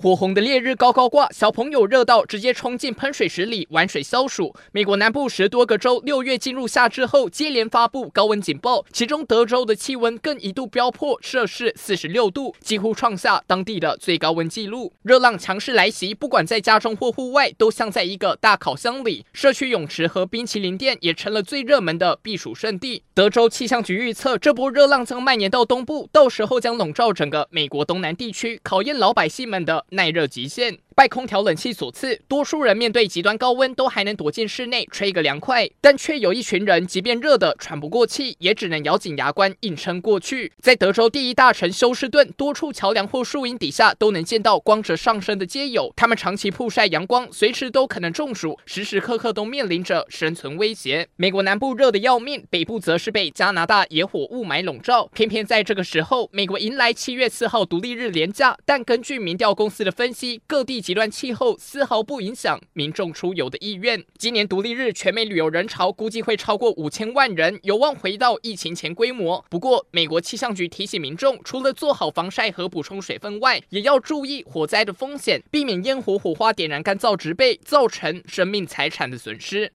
火红的烈日高高挂，小朋友热到直接冲进喷水池里玩水消暑。美国南部十多个州六月进入夏至后，接连发布高温警报，其中德州的气温更一度飙破摄氏四十六度，几乎创下当地的最高温纪录。热浪强势来袭，不管在家中或户外，都像在一个大烤箱里。社区泳池和冰淇淋店也成了最热门的避暑胜地。德州气象局预测，这波热浪将蔓延到东部，到时候将笼罩整个美国东南地区，考验老百姓们的耐热极限。拜空调冷气所赐，多数人面对极端高温都还能躲进室内吹个凉快，但却有一群人，即便热得喘不过气，也只能咬紧牙关硬撑过去。在德州第一大城休斯顿，多处桥梁或树荫底下都能见到光着上身的街友，他们长期曝晒阳光，随时都可能中暑，时时刻刻都面临着生存威胁。美国南部热得要命，北部则是被加拿大野火雾霾笼罩。偏偏在这个时候，美国迎来七月四号独立日连假，但根据民调公司的分析，各地。极端气候丝毫不影响民众出游的意愿。今年独立日全美旅游人潮估计会超过五千万人，有望回到疫情前规模。不过，美国气象局提醒民众，除了做好防晒和补充水分外，也要注意火灾的风险，避免烟火火花点燃干燥植被，造成生命财产的损失。